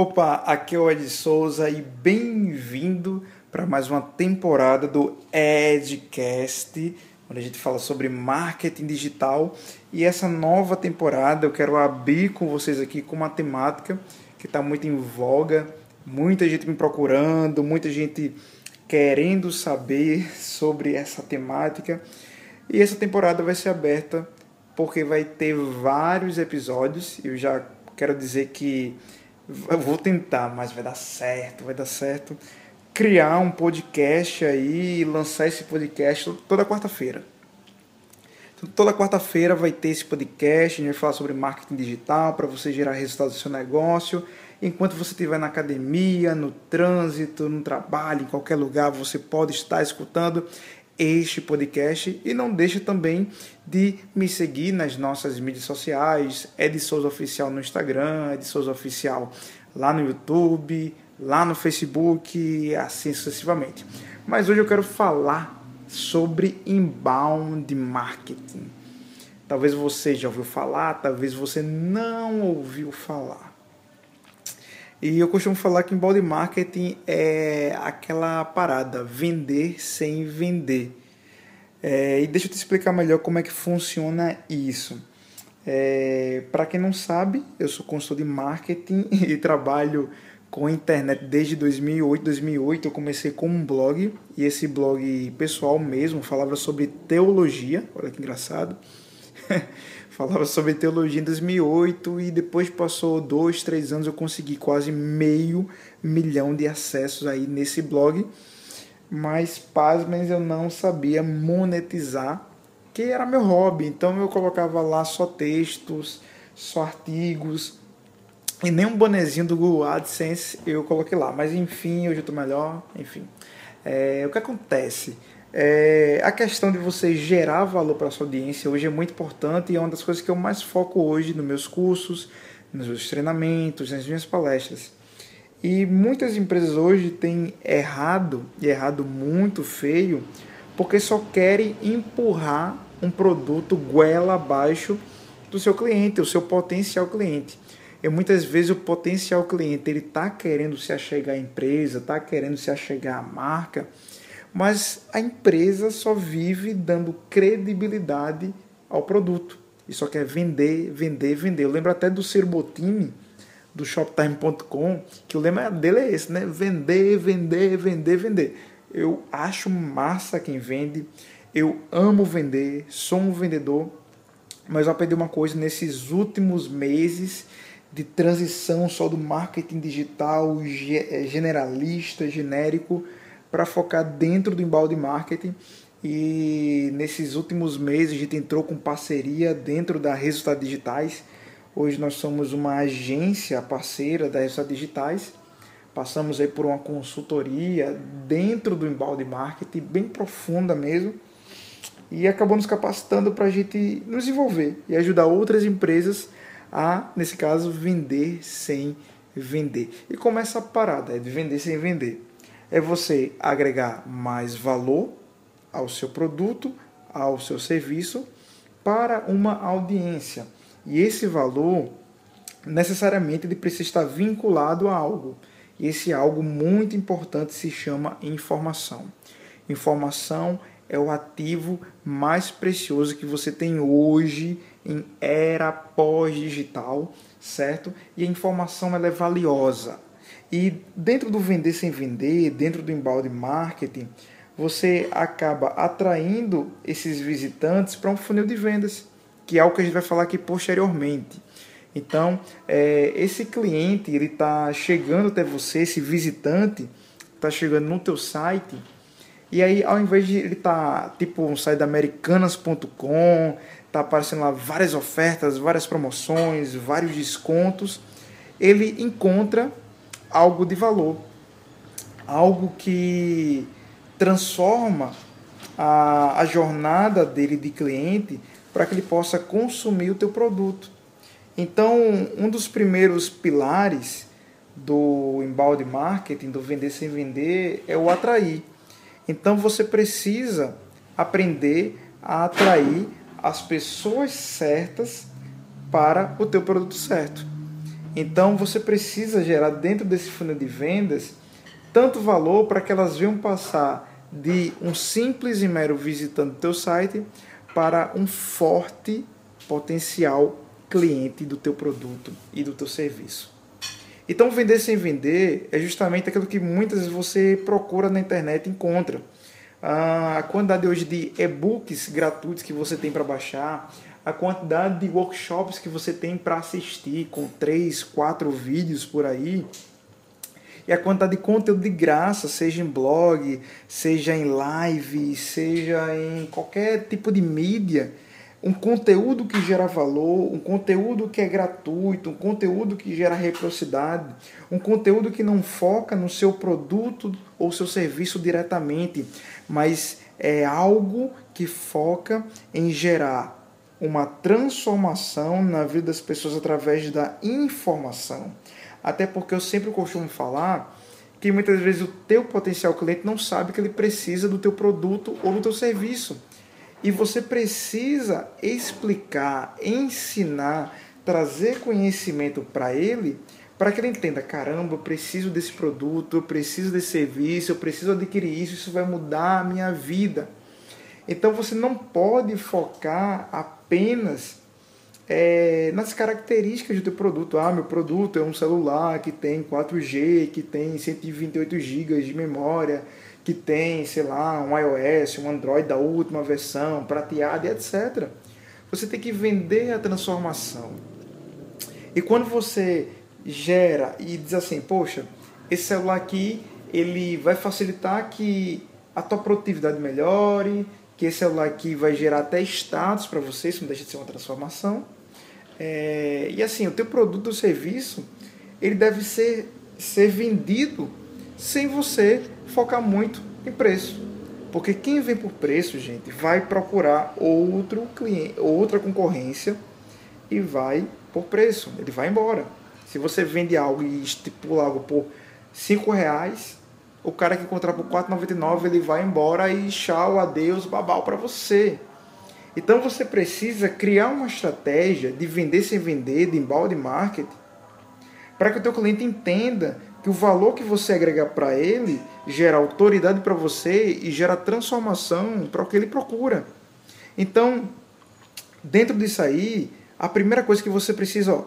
Opa, aqui é o Ed Souza e bem-vindo para mais uma temporada do Edcast, onde a gente fala sobre marketing digital. E essa nova temporada eu quero abrir com vocês aqui com uma temática que está muito em voga, muita gente me procurando, muita gente querendo saber sobre essa temática. E essa temporada vai ser aberta porque vai ter vários episódios. Eu já quero dizer que eu vou tentar, mas vai dar certo, vai dar certo. Criar um podcast aí lançar esse podcast toda quarta-feira. Então, toda quarta-feira vai ter esse podcast, a gente vai falar sobre marketing digital para você gerar resultados do seu negócio. Enquanto você estiver na academia, no trânsito, no trabalho, em qualquer lugar, você pode estar escutando este podcast e não deixe também de me seguir nas nossas mídias sociais, Ed Souza Oficial no Instagram, Ed Souza Oficial lá no YouTube, lá no Facebook e assim sucessivamente. Mas hoje eu quero falar sobre inbound marketing. Talvez você já ouviu falar, talvez você não ouviu falar. E eu costumo falar que inbound marketing é aquela parada, vender sem vender. É, e deixa eu te explicar melhor como é que funciona isso. É, Para quem não sabe, eu sou consultor de marketing e trabalho com internet desde 2008. 2008 eu comecei com um blog e esse blog pessoal mesmo falava sobre teologia. Olha que engraçado. falava sobre teologia em 2008 e depois passou dois, três anos eu consegui quase meio milhão de acessos aí nesse blog. Mas, pasmem, eu não sabia monetizar, que era meu hobby. Então eu colocava lá só textos, só artigos, e nem um bonezinho do Google AdSense eu coloquei lá. Mas enfim, hoje eu estou melhor, enfim. É, o que acontece? É, a questão de você gerar valor para sua audiência hoje é muito importante e é uma das coisas que eu mais foco hoje nos meus cursos, nos meus treinamentos, nas minhas palestras. E muitas empresas hoje têm errado, e errado muito feio, porque só querem empurrar um produto goela abaixo do seu cliente, o seu potencial cliente. E muitas vezes o potencial cliente ele está querendo se achegar à empresa, está querendo se achegar à marca, mas a empresa só vive dando credibilidade ao produto e só quer vender, vender, vender. Eu lembro até do Ser Botini, do shoptime.com, que o lema dele é esse, né? Vender, vender, vender, vender. Eu acho massa quem vende, eu amo vender, sou um vendedor, mas eu aprendi uma coisa nesses últimos meses de transição só do marketing digital generalista, genérico, para focar dentro do embalde marketing. E nesses últimos meses a gente entrou com parceria dentro da Resultados Digitais. Hoje nós somos uma agência parceira da Resultados Digitais. Passamos aí por uma consultoria dentro do embalde marketing, bem profunda mesmo. E acabou nos capacitando para a gente nos envolver e ajudar outras empresas a, nesse caso, vender sem vender. E começa a parada, é de vender sem vender é você agregar mais valor ao seu produto, ao seu serviço para uma audiência. E esse valor necessariamente ele precisa estar vinculado a algo. E esse algo muito importante se chama informação. Informação é o ativo mais precioso que você tem hoje em era pós-digital, certo? E a informação ela é valiosa. E dentro do vender sem vender, dentro do embalde marketing, você acaba atraindo esses visitantes para um funil de vendas, que é algo que a gente vai falar aqui posteriormente. Então, é, esse cliente ele está chegando até você, esse visitante está chegando no teu site e aí ao invés de ele estar tá, tipo um site da Americanas.com, tá aparecendo lá várias ofertas, várias promoções, vários descontos, ele encontra algo de valor, algo que transforma a, a jornada dele de cliente para que ele possa consumir o teu produto. Então, um dos primeiros pilares do embalde marketing, do vender sem vender, é o atrair. Então, você precisa aprender a atrair as pessoas certas para o teu produto certo. Então você precisa gerar dentro desse funil de vendas tanto valor para que elas venham passar de um simples e mero visitante do teu site para um forte potencial cliente do teu produto e do teu serviço. Então vender sem vender é justamente aquilo que muitas vezes você procura na internet e encontra. Ah, a quantidade hoje de e-books gratuitos que você tem para baixar, a quantidade de workshops que você tem para assistir com três, quatro vídeos por aí, e a quantidade de conteúdo de graça, seja em blog, seja em live, seja em qualquer tipo de mídia, um conteúdo que gera valor, um conteúdo que é gratuito, um conteúdo que gera reciprocidade, um conteúdo que não foca no seu produto ou seu serviço diretamente, mas é algo que foca em gerar uma transformação na vida das pessoas através da informação. Até porque eu sempre costumo falar que muitas vezes o teu potencial cliente não sabe que ele precisa do teu produto ou do teu serviço. E você precisa explicar, ensinar, trazer conhecimento para ele, para que ele entenda, caramba, eu preciso desse produto, eu preciso desse serviço, eu preciso adquirir isso, isso vai mudar a minha vida. Então você não pode focar apenas é, nas características do produto. Ah, meu produto é um celular que tem 4G, que tem 128 GB de memória, que tem, sei lá, um iOS, um Android da última versão, prateado e etc. Você tem que vender a transformação. E quando você gera e diz assim, poxa, esse celular aqui ele vai facilitar que a tua produtividade melhore, que esse celular aqui vai gerar até status para você, isso não deixa de ser uma transformação. É, e assim, o teu produto ou serviço, ele deve ser, ser vendido sem você focar muito em preço. Porque quem vem por preço, gente, vai procurar outro cliente, outra concorrência e vai por preço. Ele vai embora. Se você vende algo e estipula algo por cinco reais, o cara que encontrar por 4,99 ele vai embora e tchau, adeus, babau para você. Então você precisa criar uma estratégia de vender sem vender, de embalde marketing, para que o teu cliente entenda que o valor que você agrega para ele gera autoridade para você e gera transformação para o que ele procura. Então, dentro disso aí, a primeira coisa que você precisa ó,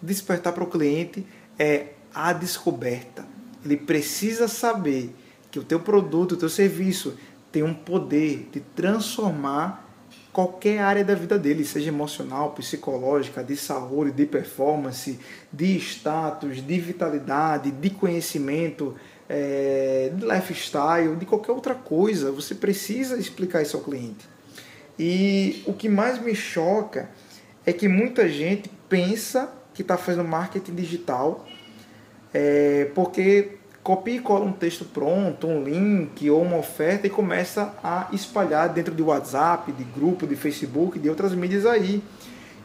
despertar para o cliente é a descoberta. Ele precisa saber que o teu produto, o teu serviço tem um poder de transformar qualquer área da vida dele, seja emocional, psicológica, de saúde, de performance, de status, de vitalidade, de conhecimento, é, de lifestyle, de qualquer outra coisa. Você precisa explicar isso ao cliente. E o que mais me choca é que muita gente pensa que está fazendo marketing digital é, porque copia e cola um texto pronto, um link ou uma oferta e começa a espalhar dentro de WhatsApp, de grupo, de Facebook, de outras mídias aí.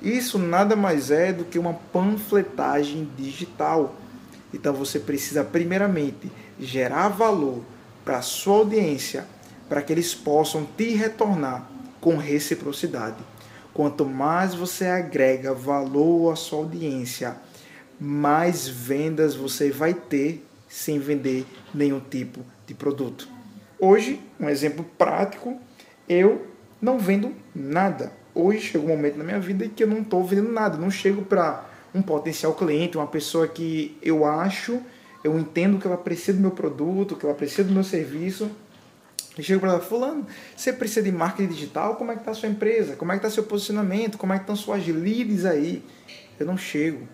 Isso nada mais é do que uma panfletagem digital. Então você precisa primeiramente gerar valor para a sua audiência, para que eles possam te retornar com reciprocidade. Quanto mais você agrega valor à sua audiência, mais vendas você vai ter sem vender nenhum tipo de produto. Hoje, um exemplo prático, eu não vendo nada. Hoje chegou um momento na minha vida que eu não estou vendendo nada. Não chego para um potencial cliente, uma pessoa que eu acho, eu entendo que ela precisa do meu produto, que ela precisa do meu serviço. Eu chego para ela, fulano, você precisa de marketing digital? Como é que está a sua empresa? Como é que está seu posicionamento? Como é que estão suas leads aí? Eu não chego.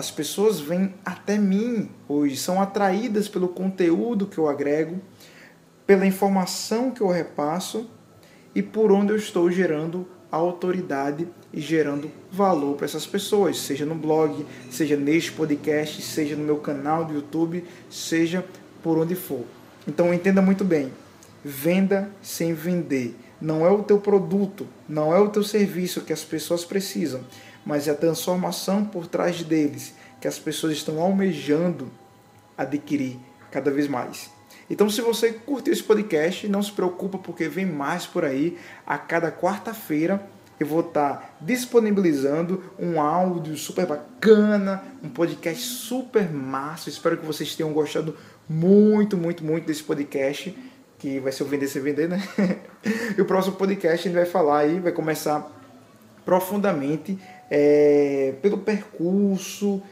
As pessoas vêm até mim hoje, são atraídas pelo conteúdo que eu agrego, pela informação que eu repasso e por onde eu estou gerando autoridade e gerando valor para essas pessoas, seja no blog, seja neste podcast, seja no meu canal do YouTube, seja por onde for. Então entenda muito bem, venda sem vender. Não é o teu produto, não é o teu serviço que as pessoas precisam mas é a transformação por trás deles que as pessoas estão almejando adquirir cada vez mais. Então, se você curtiu esse podcast, não se preocupa porque vem mais por aí. A cada quarta-feira eu vou estar disponibilizando um áudio super bacana, um podcast super massa. Espero que vocês tenham gostado muito, muito, muito desse podcast, que vai ser o Vender Sem Vender, né? e o próximo podcast gente vai falar aí, vai começar profundamente é, pelo percurso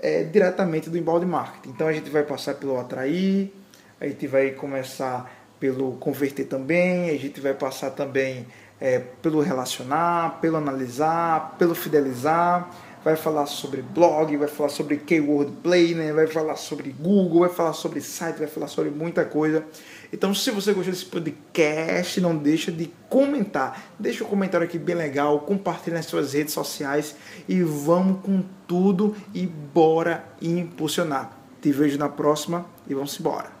é, diretamente do embalde marketing. Então a gente vai passar pelo atrair, a gente vai começar pelo converter também, a gente vai passar também é, pelo relacionar, pelo analisar, pelo fidelizar, vai falar sobre blog, vai falar sobre keyword planner, vai falar sobre Google, vai falar sobre site, vai falar sobre muita coisa. Então, se você gostou desse podcast, não deixa de comentar. Deixa um comentário aqui bem legal, compartilhe nas suas redes sociais e vamos com tudo e bora impulsionar. Te vejo na próxima e vamos embora.